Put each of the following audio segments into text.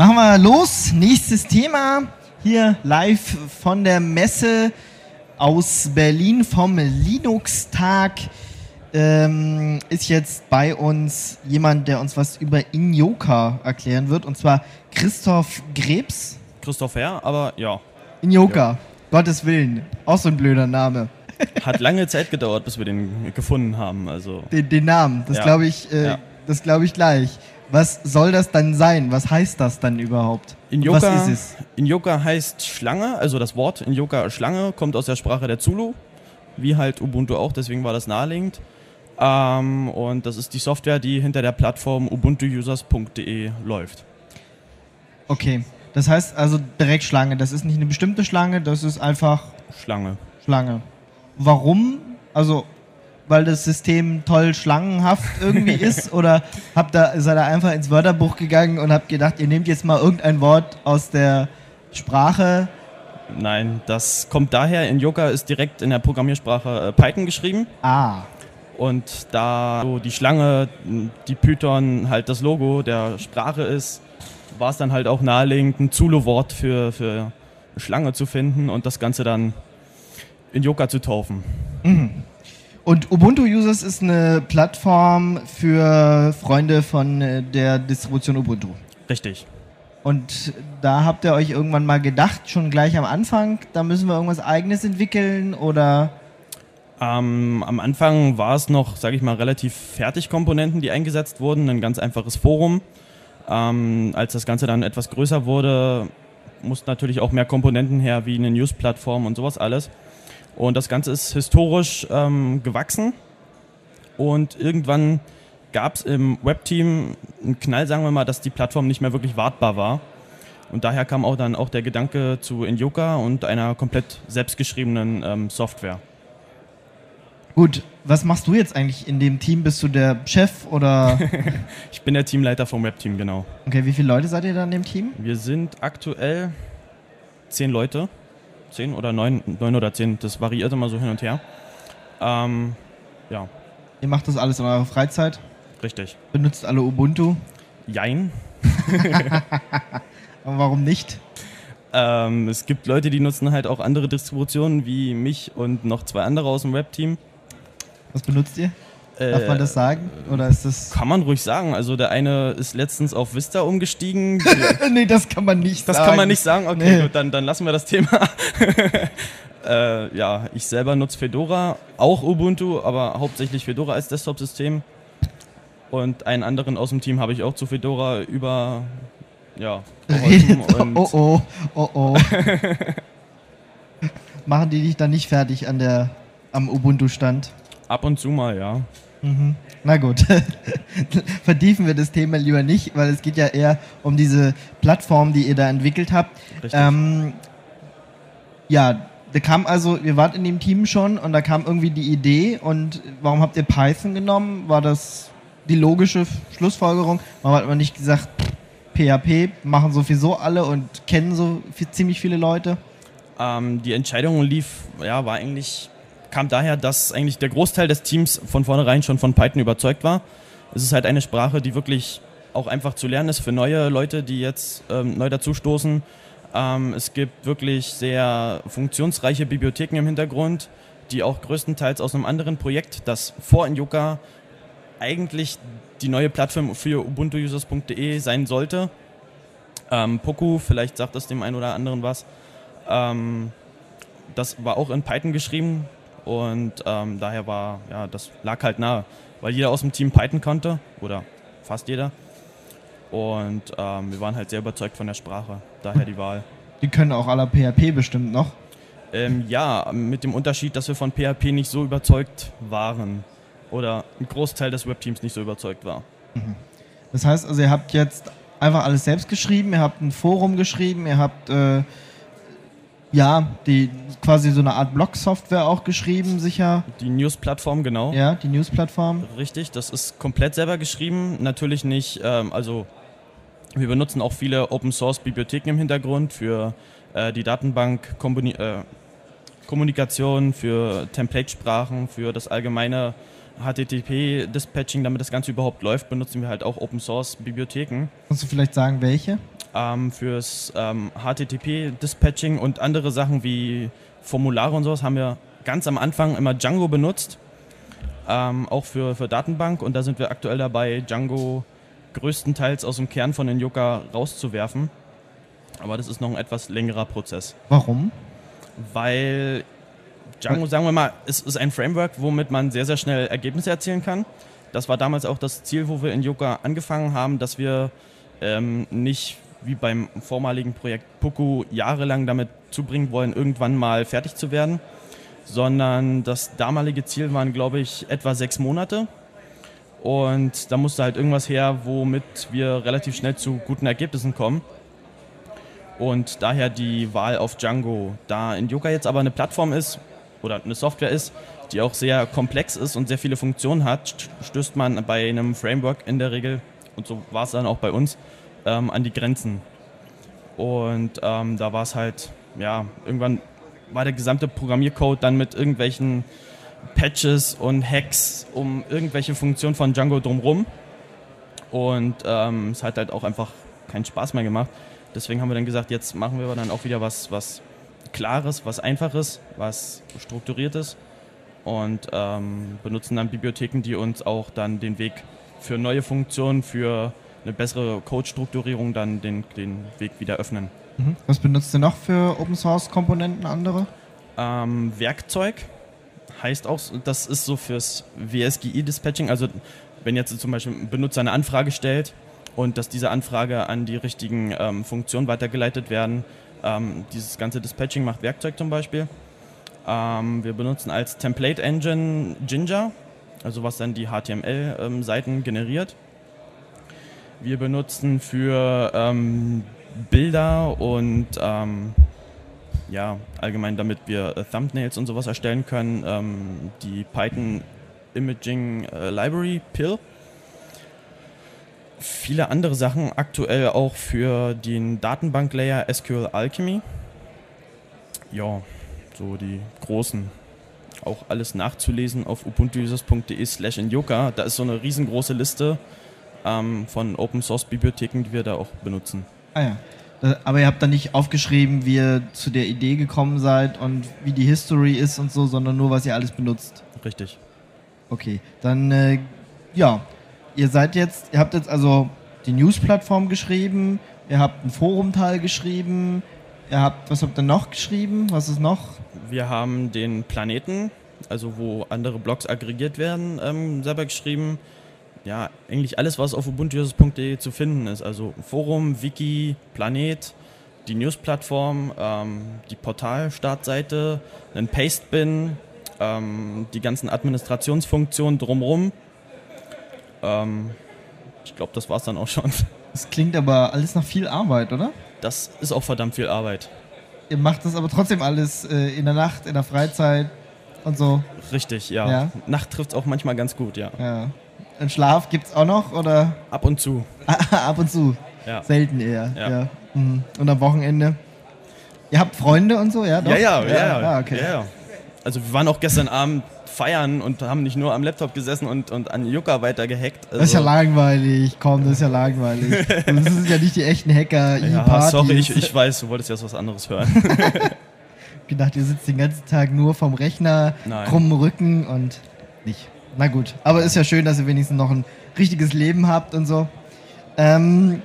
Machen wir los. Nächstes Thema. Hier live von der Messe aus Berlin vom Linux-Tag ähm, ist jetzt bei uns jemand, der uns was über Inyoka erklären wird. Und zwar Christoph Grebs. Christoph Herr, aber ja. Inyoka, ja. Gottes Willen. Auch so ein blöder Name. Hat lange Zeit gedauert, bis wir den gefunden haben. Also. Den, den Namen, das ja. glaube ich, äh, ja. das ich gleich. Was soll das dann sein? Was heißt das dann überhaupt? In Yoga, Was ist es? In Yoga heißt Schlange, also das Wort in Yoga Schlange kommt aus der Sprache der Zulu, wie halt Ubuntu auch, deswegen war das naheliegend. Ähm, und das ist die Software, die hinter der Plattform ubuntuusers.de läuft. Okay, das heißt also direkt Schlange. Das ist nicht eine bestimmte Schlange, das ist einfach Schlange. Schlange. Warum? Also weil das System toll schlangenhaft irgendwie ist? Oder habt ihr, seid ihr einfach ins Wörterbuch gegangen und habt gedacht, ihr nehmt jetzt mal irgendein Wort aus der Sprache? Nein, das kommt daher, in Yoga ist direkt in der Programmiersprache äh, Python geschrieben. Ah. Und da so die Schlange, die Python halt das Logo der Sprache ist, war es dann halt auch naheliegend, ein Zulu-Wort für, für Schlange zu finden und das Ganze dann in Yoga zu taufen. Mhm. Und Ubuntu Users ist eine Plattform für Freunde von äh, der Distribution Ubuntu. Richtig. Und da habt ihr euch irgendwann mal gedacht, schon gleich am Anfang, da müssen wir irgendwas eigenes entwickeln oder? Ähm, am Anfang war es noch, sage ich mal, relativ Fertigkomponenten, die eingesetzt wurden, ein ganz einfaches Forum. Ähm, als das Ganze dann etwas größer wurde, mussten natürlich auch mehr Komponenten her, wie eine News-Plattform und sowas alles. Und das Ganze ist historisch ähm, gewachsen. Und irgendwann gab es im Webteam einen Knall, sagen wir mal, dass die Plattform nicht mehr wirklich wartbar war. Und daher kam auch dann auch der Gedanke zu Inyoka und einer komplett selbstgeschriebenen ähm, Software. Gut, was machst du jetzt eigentlich in dem Team? Bist du der Chef oder? ich bin der Teamleiter vom Webteam, genau. Okay, wie viele Leute seid ihr da in dem Team? Wir sind aktuell zehn Leute zehn oder neun, neun oder zehn, das variiert immer so hin und her. Ähm, ja. Ihr macht das alles in eurer Freizeit? Richtig. Benutzt alle Ubuntu? Jein. Aber warum nicht? Ähm, es gibt Leute, die nutzen halt auch andere Distributionen wie mich und noch zwei andere aus dem Web-Team. Was benutzt ihr? Darf man das sagen? Oder ist das. Kann man ruhig sagen. Also der eine ist letztens auf Vista umgestiegen. nee, das kann man nicht das sagen. Das kann man nicht sagen? Okay, nee. gut, dann, dann lassen wir das Thema. äh, ja, ich selber nutze Fedora, auch Ubuntu, aber hauptsächlich Fedora als Desktop-System. Und einen anderen aus dem Team habe ich auch zu Fedora über. Ja, oh oh, oh oh. Machen die dich dann nicht fertig an der, am Ubuntu-Stand? Ab und zu mal, ja. Mhm. Na gut, vertiefen wir das Thema lieber nicht, weil es geht ja eher um diese Plattform, die ihr da entwickelt habt. Ähm, ja, da kam also, ihr wart in dem Team schon und da kam irgendwie die Idee und warum habt ihr Python genommen? War das die logische Schlussfolgerung? Warum hat man nicht gesagt, PHP machen sowieso alle und kennen so viel, ziemlich viele Leute? Ähm, die Entscheidung lief, ja, war eigentlich kam daher, dass eigentlich der Großteil des Teams von vornherein schon von Python überzeugt war. Es ist halt eine Sprache, die wirklich auch einfach zu lernen ist für neue Leute, die jetzt ähm, neu dazustoßen. Ähm, es gibt wirklich sehr funktionsreiche Bibliotheken im Hintergrund, die auch größtenteils aus einem anderen Projekt, das vor Inyoka eigentlich die neue Plattform für ubuntuusers.de sein sollte. Ähm, Poku, vielleicht sagt das dem einen oder anderen was. Ähm, das war auch in Python geschrieben. Und ähm, daher war, ja, das lag halt nahe, weil jeder aus dem Team Python konnte oder fast jeder. Und ähm, wir waren halt sehr überzeugt von der Sprache, daher die Wahl. Die können auch alle PHP bestimmt noch? Ähm, ja, mit dem Unterschied, dass wir von PHP nicht so überzeugt waren oder ein Großteil des Webteams nicht so überzeugt war. Mhm. Das heißt also, ihr habt jetzt einfach alles selbst geschrieben, ihr habt ein Forum geschrieben, ihr habt äh, ja, die quasi so eine Art Blog-Software auch geschrieben, sicher. Die News-Plattform, genau. Ja, die News-Plattform. Richtig, das ist komplett selber geschrieben. Natürlich nicht, ähm, also wir benutzen auch viele Open-Source-Bibliotheken im Hintergrund für äh, die Datenbank, äh, Kommunikation, für Template-Sprachen, für das allgemeine HTTP-Dispatching, damit das Ganze überhaupt läuft, benutzen wir halt auch Open-Source-Bibliotheken. Kannst du vielleicht sagen, welche? Ähm, fürs ähm, HTTP-Dispatching und andere Sachen wie Formulare und sowas haben wir ganz am Anfang immer Django benutzt. Ähm, auch für, für Datenbank und da sind wir aktuell dabei, Django größtenteils aus dem Kern von den Yucca rauszuwerfen. Aber das ist noch ein etwas längerer Prozess. Warum? Weil Django, sagen wir mal, ist, ist ein Framework, womit man sehr, sehr schnell Ergebnisse erzielen kann. Das war damals auch das Ziel, wo wir in Yucca angefangen haben, dass wir ähm, nicht wie beim vormaligen Projekt Puku jahrelang damit zubringen wollen, irgendwann mal fertig zu werden, sondern das damalige Ziel waren, glaube ich, etwa sechs Monate. Und da musste halt irgendwas her, womit wir relativ schnell zu guten Ergebnissen kommen. Und daher die Wahl auf Django. Da in Yucca jetzt aber eine Plattform ist oder eine Software ist, die auch sehr komplex ist und sehr viele Funktionen hat, stößt man bei einem Framework in der Regel, und so war es dann auch bei uns, ähm, an die Grenzen. Und ähm, da war es halt, ja, irgendwann war der gesamte Programmiercode dann mit irgendwelchen Patches und Hacks um irgendwelche Funktionen von Django drumherum. Und ähm, es hat halt auch einfach keinen Spaß mehr gemacht. Deswegen haben wir dann gesagt, jetzt machen wir dann auch wieder was, was Klares, was Einfaches, was Strukturiertes und ähm, benutzen dann Bibliotheken, die uns auch dann den Weg für neue Funktionen, für eine bessere Code-Strukturierung dann den, den Weg wieder öffnen. Mhm. Was benutzt ihr noch für Open Source Komponenten andere? Ähm, Werkzeug heißt auch, das ist so fürs WSGI-Dispatching. Also wenn jetzt zum Beispiel ein Benutzer eine Anfrage stellt und dass diese Anfrage an die richtigen ähm, Funktionen weitergeleitet werden, ähm, dieses ganze Dispatching macht Werkzeug zum Beispiel. Ähm, wir benutzen als Template Engine Ginger, also was dann die HTML-Seiten ähm, generiert. Wir benutzen für ähm, Bilder und ähm, ja, allgemein, damit wir äh, Thumbnails und sowas erstellen können, ähm, die Python Imaging äh, Library PIL. Viele andere Sachen, aktuell auch für den Datenbank-Layer SQL Alchemy. Ja, so die großen. Auch alles nachzulesen auf ubuntuusers.de slash inyoka. Da ist so eine riesengroße Liste ähm, von Open Source Bibliotheken, die wir da auch benutzen. Ah ja. Aber ihr habt da nicht aufgeschrieben, wie ihr zu der Idee gekommen seid und wie die History ist und so, sondern nur, was ihr alles benutzt. Richtig. Okay, dann äh, ja, ihr seid jetzt, ihr habt jetzt also die News-Plattform geschrieben, ihr habt ein Forumteil geschrieben, ihr habt, was habt ihr noch geschrieben? Was ist noch? Wir haben den Planeten, also wo andere Blogs aggregiert werden, ähm, selber geschrieben ja, eigentlich alles, was auf ubuntu.de zu finden ist. Also Forum, Wiki, Planet, die News-Plattform, ähm, die Portal-Startseite, ein Pastebin, ähm, die ganzen Administrationsfunktionen drumherum. Ähm, ich glaube, das war es dann auch schon. Das klingt aber alles nach viel Arbeit, oder? Das ist auch verdammt viel Arbeit. Ihr macht das aber trotzdem alles äh, in der Nacht, in der Freizeit und so. Richtig, ja. ja. Nacht trifft es auch manchmal ganz gut, ja. Ja. Ein Schlaf gibt es auch noch, oder? Ab und zu. Ab und zu. Ja. Selten eher. Ja. ja. Mhm. Und am Wochenende? Ihr habt Freunde und so, ja? Doch? Ja, ja, ja. ja. Ah, okay. ja, Also wir waren auch gestern Abend feiern und haben nicht nur am Laptop gesessen und, und an Yucca weiter gehackt. Also das ist ja also langweilig, komm, das ist ja langweilig. das sind ja nicht die echten Hacker. Ja, sorry, ich, ich weiß, du wolltest jetzt was anderes hören. gedacht, ihr sitzt den ganzen Tag nur vom Rechner, krummen Rücken und nicht. Na gut, aber ist ja schön, dass ihr wenigstens noch ein richtiges Leben habt und so. Ähm,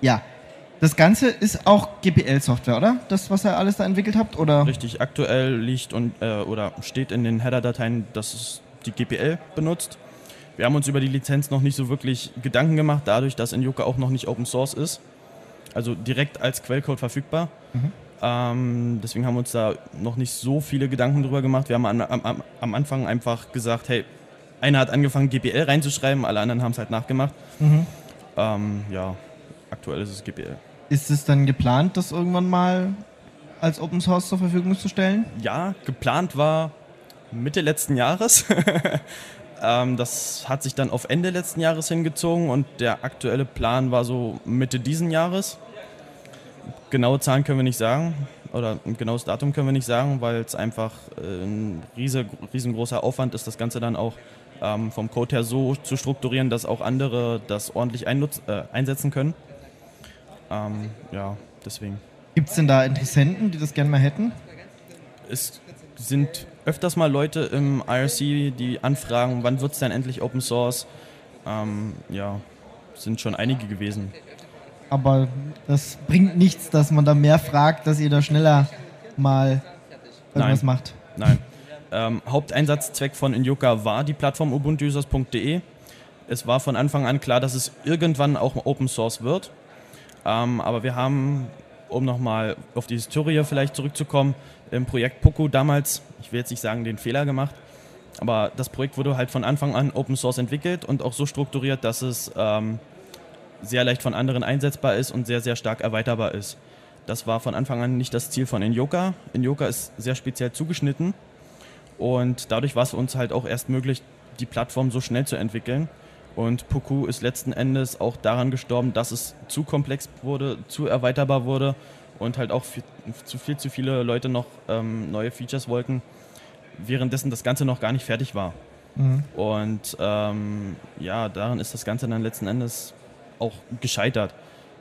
ja, das Ganze ist auch GPL-Software, oder? Das, was ihr alles da entwickelt habt, oder? Richtig, aktuell liegt und äh, oder steht in den Header-Dateien, dass es die GPL benutzt. Wir haben uns über die Lizenz noch nicht so wirklich Gedanken gemacht, dadurch, dass in Yucca auch noch nicht Open Source ist. Also direkt als Quellcode verfügbar. Mhm. Ähm, deswegen haben wir uns da noch nicht so viele Gedanken drüber gemacht. Wir haben am, am, am Anfang einfach gesagt, hey, einer hat angefangen, GPL reinzuschreiben, alle anderen haben es halt nachgemacht. Mhm. Ähm, ja, aktuell ist es GPL. Ist es dann geplant, das irgendwann mal als Open Source zur Verfügung zu stellen? Ja, geplant war Mitte letzten Jahres. ähm, das hat sich dann auf Ende letzten Jahres hingezogen und der aktuelle Plan war so Mitte diesen Jahres genaue Zahlen können wir nicht sagen oder ein genaues Datum können wir nicht sagen, weil es einfach äh, ein riese, riesengroßer Aufwand ist, das Ganze dann auch ähm, vom Code her so zu strukturieren, dass auch andere das ordentlich äh, einsetzen können. Ähm, ja, deswegen. Gibt es denn da Interessenten, die das gerne mal hätten? Es sind öfters mal Leute im IRC, die anfragen, wann wird es denn endlich Open Source? Ähm, ja, sind schon einige gewesen. Aber das bringt nichts, dass man da mehr fragt, dass ihr da schneller mal irgendwas Nein. macht. Nein. Ähm, Haupteinsatzzweck von Inyoka war die Plattform ubuntuusers.de. Es war von Anfang an klar, dass es irgendwann auch Open Source wird. Ähm, aber wir haben, um nochmal auf die Historie vielleicht zurückzukommen, im Projekt Poco damals, ich will jetzt nicht sagen, den Fehler gemacht, aber das Projekt wurde halt von Anfang an Open Source entwickelt und auch so strukturiert, dass es ähm, sehr leicht von anderen einsetzbar ist und sehr, sehr stark erweiterbar ist. Das war von Anfang an nicht das Ziel von Inyoka. Inyoka ist sehr speziell zugeschnitten und dadurch war es uns halt auch erst möglich, die Plattform so schnell zu entwickeln. Und Poku ist letzten Endes auch daran gestorben, dass es zu komplex wurde, zu erweiterbar wurde und halt auch viel, zu viel zu viele Leute noch ähm, neue Features wollten, währenddessen das Ganze noch gar nicht fertig war. Mhm. Und ähm, ja, daran ist das Ganze dann letzten Endes auch gescheitert.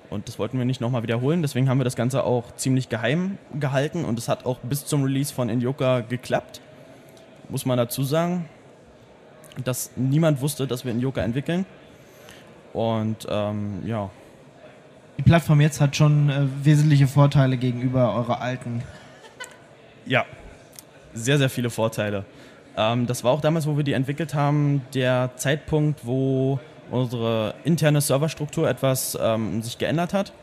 Und das wollten wir nicht nochmal wiederholen, deswegen haben wir das Ganze auch ziemlich geheim gehalten und es hat auch bis zum Release von Inyoka geklappt. Muss man dazu sagen, dass niemand wusste, dass wir Inyoka entwickeln. Und ähm, ja, Die Plattform jetzt hat schon äh, wesentliche Vorteile gegenüber eurer alten. Ja, sehr, sehr viele Vorteile. Ähm, das war auch damals, wo wir die entwickelt haben, der Zeitpunkt, wo unsere interne Serverstruktur etwas ähm, sich geändert hat.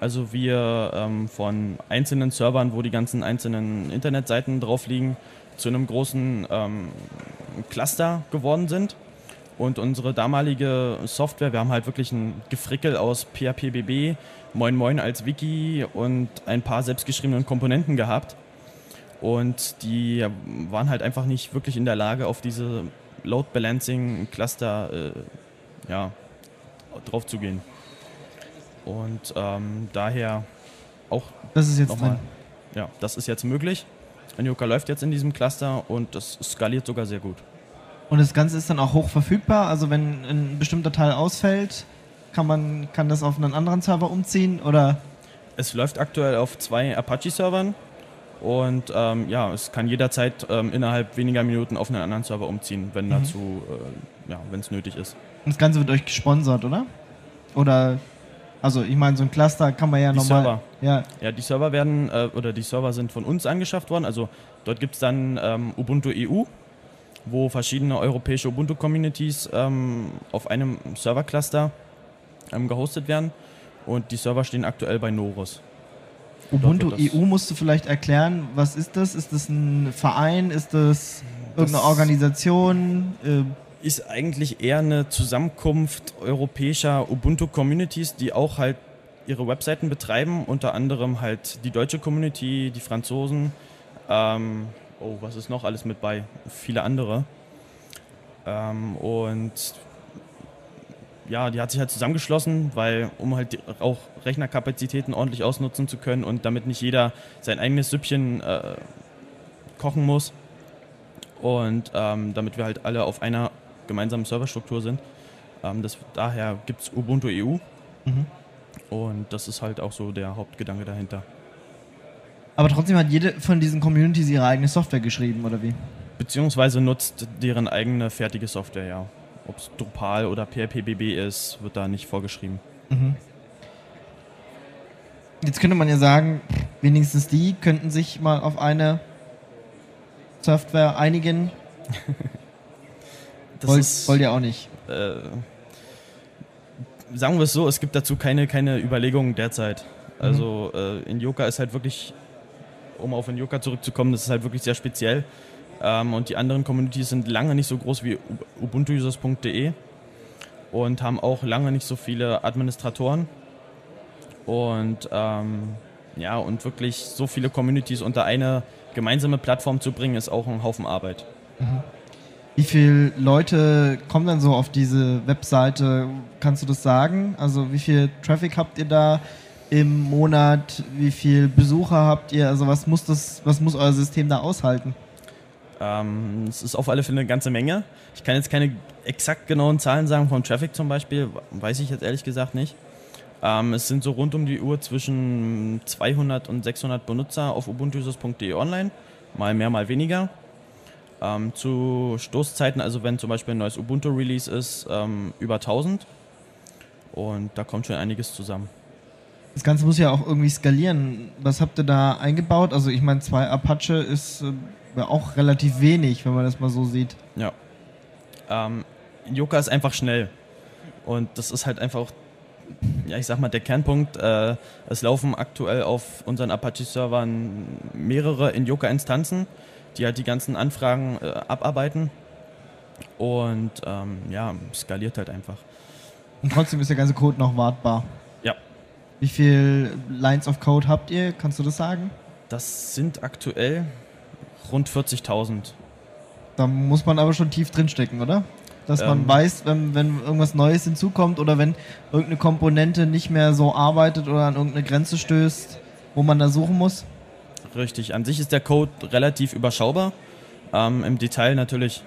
Also wir ähm, von einzelnen Servern, wo die ganzen einzelnen Internetseiten drauf liegen, zu einem großen ähm, Cluster geworden sind. Und unsere damalige Software, wir haben halt wirklich ein Gefrickel aus PHPBB, Moin Moin als Wiki und ein paar selbstgeschriebenen Komponenten gehabt. Und die waren halt einfach nicht wirklich in der Lage, auf diese Load Balancing Cluster äh, ja, drauf zu gehen. Und ähm, daher auch Das ist jetzt nochmal, drin. ja, das ist jetzt möglich. Anyoka läuft jetzt in diesem Cluster und das skaliert sogar sehr gut. Und das Ganze ist dann auch hoch verfügbar. Also wenn ein bestimmter Teil ausfällt, kann man kann das auf einen anderen Server umziehen oder Es läuft aktuell auf zwei Apache-Servern und ähm, ja, es kann jederzeit ähm, innerhalb weniger Minuten auf einen anderen Server umziehen, wenn Mhm. dazu, äh, ja, wenn es nötig ist. Und das Ganze wird euch gesponsert, oder? Oder also ich meine, so ein Cluster kann man ja Die normal. Server. Ja, Ja, die Server werden, äh, oder die Server sind von uns angeschafft worden. Also dort gibt es dann ähm, Ubuntu EU, wo verschiedene europäische Ubuntu-Communities ähm, auf einem Servercluster ähm, gehostet werden. Und die Server stehen aktuell bei Norus. Ubuntu EU musst du vielleicht erklären, was ist das? Ist das ein Verein? Ist das irgendeine Das- Organisation? Äh, Ist eigentlich eher eine Zusammenkunft europäischer Ubuntu-Communities, die auch halt ihre Webseiten betreiben, unter anderem halt die deutsche Community, die Franzosen, ähm, oh, was ist noch alles mit bei? Viele andere. Ähm, und ja, die hat sich halt zusammengeschlossen, weil um halt auch Rechnerkapazitäten ordentlich ausnutzen zu können und damit nicht jeder sein eigenes Süppchen äh, kochen muss. Und ähm, damit wir halt alle auf einer gemeinsamen Serverstruktur sind. Ähm, das, daher gibt es Ubuntu EU. Mhm. Und das ist halt auch so der Hauptgedanke dahinter. aber trotzdem hat jede von diesen Communities ihre eigene Software geschrieben, oder wie? Beziehungsweise nutzt deren eigene fertige Software, ja. Ob es Drupal oder PHPBB ist, wird da nicht vorgeschrieben. Mhm. Jetzt könnte man ja sagen, wenigstens die könnten sich mal auf eine Software einigen. Das Wollt, ist, wollt ihr auch nicht. äh, sagen wir es so, es gibt dazu keine, keine Überlegungen derzeit. Also äh, Inyoka ist halt wirklich, um auf Inyoka zurückzukommen, das ist halt wirklich sehr speziell. Ähm, und die anderen Communities sind lange nicht so groß wie ubuntuusers.de und haben auch lange nicht so viele Administratoren. Und ähm, ja, und wirklich so viele Communities unter eine gemeinsame Plattform zu bringen, ist auch ein Haufen Arbeit. Wie viele Leute kommen dann so auf diese Webseite? Kannst du das sagen? Also wie viel Traffic habt ihr da im Monat? Wie viel Besucher habt ihr? Also was muss das, was muss euer System da aushalten? Ähm, es ist auf alle Fälle eine ganze Menge. Ich kann jetzt keine exakt genauen Zahlen sagen vom Traffic zum Beispiel, weiß ich jetzt ehrlich gesagt nicht. Ähm, es sind so rund um die Uhr zwischen 200 und 600 Benutzer auf ubuntuusers.de online, mal mehr, mal weniger. Ähm, zu Stoßzeiten, also wenn zum Beispiel ein neues Ubuntu-Release ist, ähm, über 1000. Und da kommt schon einiges zusammen. Das Ganze muss ja auch irgendwie skalieren. Was habt ihr da eingebaut? Also ich meine, zwei Apache ist äh, auch relativ wenig, wenn man das mal so sieht. Ja. Ähm, Yoga ist einfach schnell. Und das ist halt einfach, ja, ich sag mal, der Kernpunkt. Äh, es laufen aktuell auf unseren Apache-Servern mehrere in Yoga-Instanzen, die halt die ganzen Anfragen äh, abarbeiten. Und ähm, ja, skaliert halt einfach. Und trotzdem ist der ganze Code noch wartbar. Ja. Wie viele Lines of Code habt ihr? Kannst du das sagen? Das sind aktuell rund 40.000. Da muss man aber schon tief drinstecken, oder? Dass man Ähm. weiß, wenn, wenn irgendwas Neues hinzukommt oder wenn irgendeine Komponente nicht mehr so arbeitet oder an irgendeine Grenze stößt, wo man da suchen muss. Richtig. An sich ist der Code relativ überschaubar. Ähm, Im Detail natürlich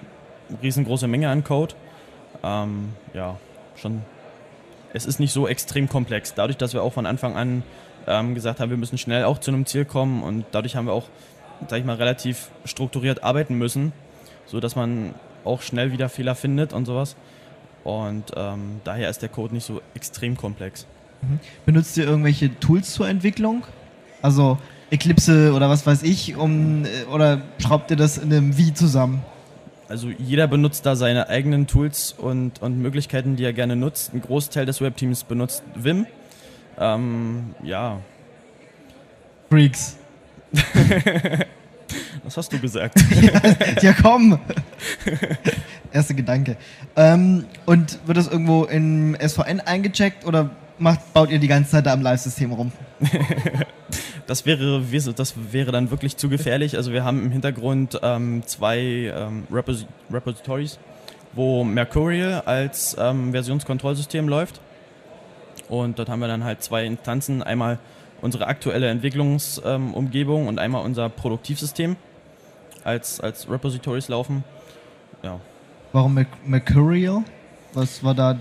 riesengroße Menge an Code. Ähm, ja, schon. Es ist nicht so extrem komplex. Dadurch, dass wir auch von Anfang an ähm, gesagt haben, wir müssen schnell auch zu einem Ziel kommen und dadurch haben wir auch, sag ich mal, relativ strukturiert arbeiten müssen, so dass man auch schnell wieder Fehler findet und sowas. Und ähm, daher ist der Code nicht so extrem komplex. Benutzt ihr irgendwelche Tools zur Entwicklung? Also Eclipse oder was weiß ich, um äh, oder schraubt ihr das in einem Wie zusammen? Also jeder benutzt da seine eigenen Tools und, und Möglichkeiten, die er gerne nutzt. Ein Großteil des Webteams benutzt Vim. Ähm, ja, Freaks. was hast du gesagt? Ja, komm! Erster Gedanke. Ähm, und wird das irgendwo in SVN eingecheckt oder macht, baut ihr die ganze Zeit da am Live-System rum? Das wäre, das wäre dann wirklich zu gefährlich. Also wir haben im Hintergrund ähm, zwei ähm, Repos Repositories, wo Mercurial als ähm, Versionskontrollsystem läuft. Und dort haben wir dann halt zwei Instanzen. Einmal unsere aktuelle Entwicklungsumgebung und einmal unser Produktivsystem als, als Repositories laufen. Ja, Warum Merc Mercurial? Was war da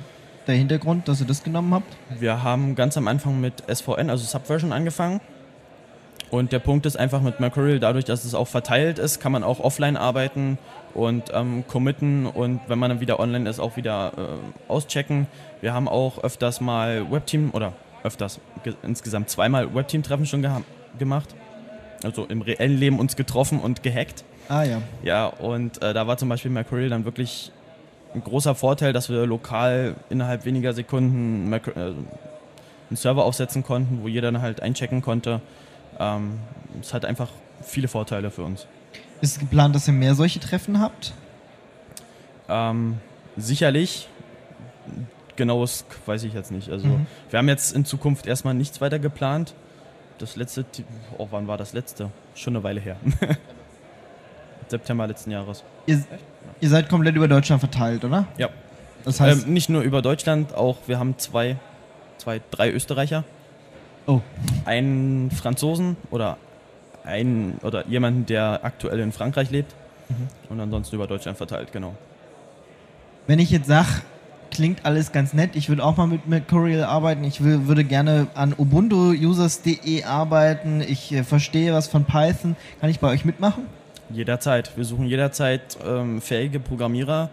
der Hintergrund, dass ihr das genommen habt? Wir haben ganz am Anfang mit SVN, also Subversion, angefangen. Und der Punkt ist einfach mit Mercurial, dadurch, dass es auch verteilt ist, kann man auch offline arbeiten und ähm, committen und wenn man dann wieder online ist, auch wieder äh, auschecken. Wir haben auch öfters mal Webteam oder öfters, ge- insgesamt zweimal Webteam-Treffen schon gemacht. Also im reellen Leben uns getroffen und gehackt. Ah ja. Ja, und äh, da war zum Beispiel Mercurial dann wirklich ein großer Vorteil, dass wir lokal innerhalb weniger Sekunden Merc- äh, einen Server aufsetzen konnten, wo jeder dann halt einchecken konnte. Ähm, es hat einfach viele Vorteile für uns. Ist es geplant, dass ihr mehr solche Treffen habt? Ähm, sicherlich, genaues weiß ich jetzt nicht. Also Mhm. wir haben jetzt in Zukunft erstmal nichts weiter geplant. Das letzte, oh, wann war das letzte? Schon eine Weile her. September letzten Jahres. Ihr, ihr seid komplett über Deutschland verteilt, oder? Ja. Das heißt, ähm, nicht nur über Deutschland, auch wir haben zwei, zwei, drei Österreicher, oh, einen Franzosen oder einen oder jemanden, der aktuell in Frankreich lebt Mhm. und ansonsten über Deutschland verteilt, genau. wenn ich jetzt sage, klingt alles ganz nett, ich würde auch mal mit Mercurial arbeiten, ich will, würde gerne an ubuntu-users.de arbeiten, ich äh, verstehe was von Python, kann ich bei euch mitmachen? Jederzeit. Wir suchen jederzeit ähm, fähige Programmierer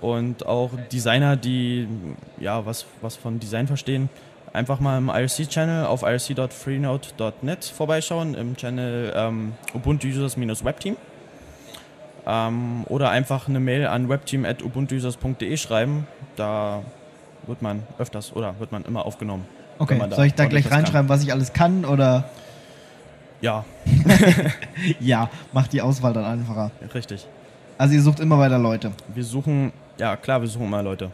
und auch Designer, die ja was, was von Design verstehen. Einfach mal im IRC-Channel auf irc.freenode.net vorbeischauen, im Channel ähm, Ubuntu Users-Webteam. Ähm, oder einfach eine Mail an webteam.ubuntuusers.de schreiben. Da wird man öfters oder wird man immer aufgenommen. Okay, soll ich da gleich was kann. reinschreiben, was ich alles kann oder Ja, ja, macht die Auswahl dann einfacher. richtig. Also ihr sucht immer weiter Leute. Wir suchen, ja klar, wir suchen immer Leute.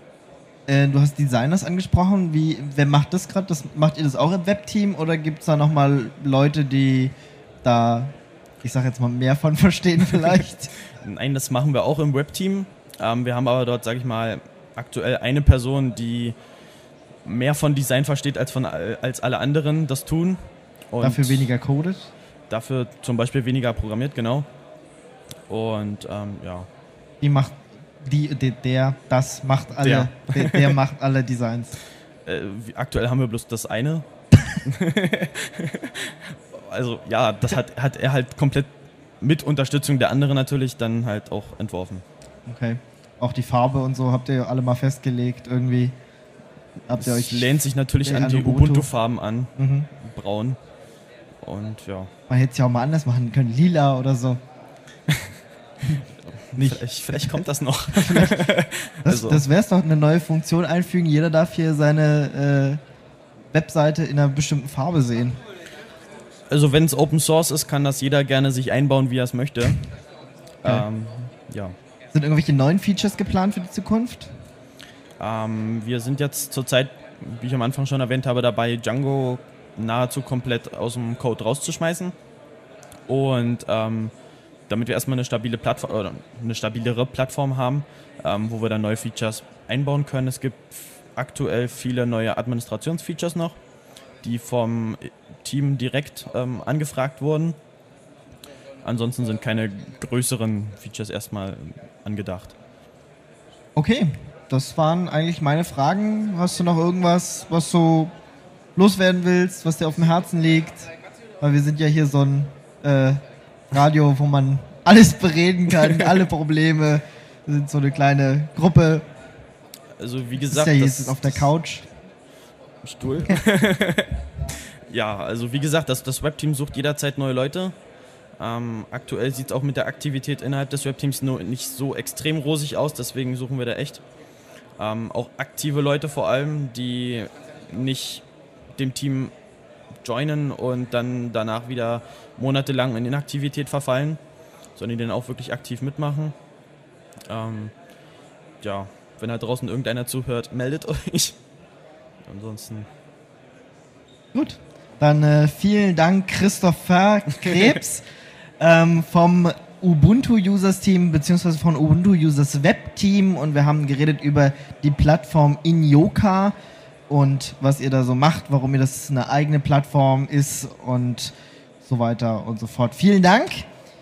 Äh, du hast Designers angesprochen. Wie, wer macht das gerade? Das, macht ihr das auch im Webteam oder gibt es da nochmal Leute, die da, ich sag jetzt mal, mehr von verstehen vielleicht? Nein, das machen wir auch im Webteam. Ähm, wir haben aber dort, sage ich mal, aktuell eine Person, die mehr von Design versteht als, von, als alle anderen das tun. Und Dafür weniger codet? Dafür zum Beispiel weniger programmiert, genau. Und ähm, ja. Die macht die, die, der, das macht alle, der, der, der macht alle Designs. Äh, aktuell haben wir bloß das eine. also ja, das hat, hat er halt komplett mit Unterstützung der anderen natürlich dann halt auch entworfen. Okay. Auch die Farbe und so habt ihr alle mal festgelegt irgendwie. Habt ihr euch lehnt sich natürlich an die Ubuntu-Farben an. Mhm. Braun. Und ja. Man hätte es ja auch mal anders machen können. Lila oder so. Nicht. Vielleicht, vielleicht, kommt das noch. das also. das wäre es doch, eine neue Funktion einfügen. Jeder darf hier seine äh, Webseite in einer bestimmten Farbe sehen. Also wenn es Open Source ist, kann das jeder gerne sich einbauen, wie er es möchte. Ja. Ähm, ja. Sind irgendwelche neuen Features geplant für die Zukunft? Ähm, wir sind jetzt zurzeit, wie ich am Anfang schon erwähnt habe, dabei, Django nahezu komplett aus dem Code rauszuschmeißen. Und ähm, damit wir erstmal eine stabile Plattform oder eine stabilere Plattform haben, ähm, wo wir dann neue Features einbauen können. Es gibt aktuell viele neue Administrationsfeatures noch, die vom Team direkt ähm, angefragt wurden. Ansonsten sind keine größeren Features erstmal angedacht. Okay, das waren eigentlich meine Fragen. Hast du noch irgendwas, was du loswerden willst, was dir auf dem Herzen liegt? Weil wir sind ja hier so ein äh, Radio, wo man alles bereden kann, alle Probleme. Wir sind so eine kleine Gruppe. Also wie gesagt, ist ja jetzt auf der Couch. Stuhl. ja, also wie gesagt, das, das Webteam sucht jederzeit neue Leute. Ähm, aktuell sieht es auch mit der Aktivität innerhalb des Webteams nicht so extrem rosig aus, deswegen suchen wir da echt ähm, auch aktive Leute vor allem, die nicht dem Team joinen und dann danach wieder monatelang in Inaktivität verfallen, sondern die dann auch wirklich aktiv mitmachen. Ähm, ja, wenn da draußen irgendeiner zuhört, meldet euch. Ansonsten. Gut, dann äh, vielen Dank, Christopher Krebs ähm, vom Ubuntu Users Team beziehungsweise von Ubuntu Users Web Team und wir haben geredet über die Plattform Inyoka und was ihr da so macht, warum ihr das eine eigene Plattform ist und so weiter und so fort. Vielen Dank.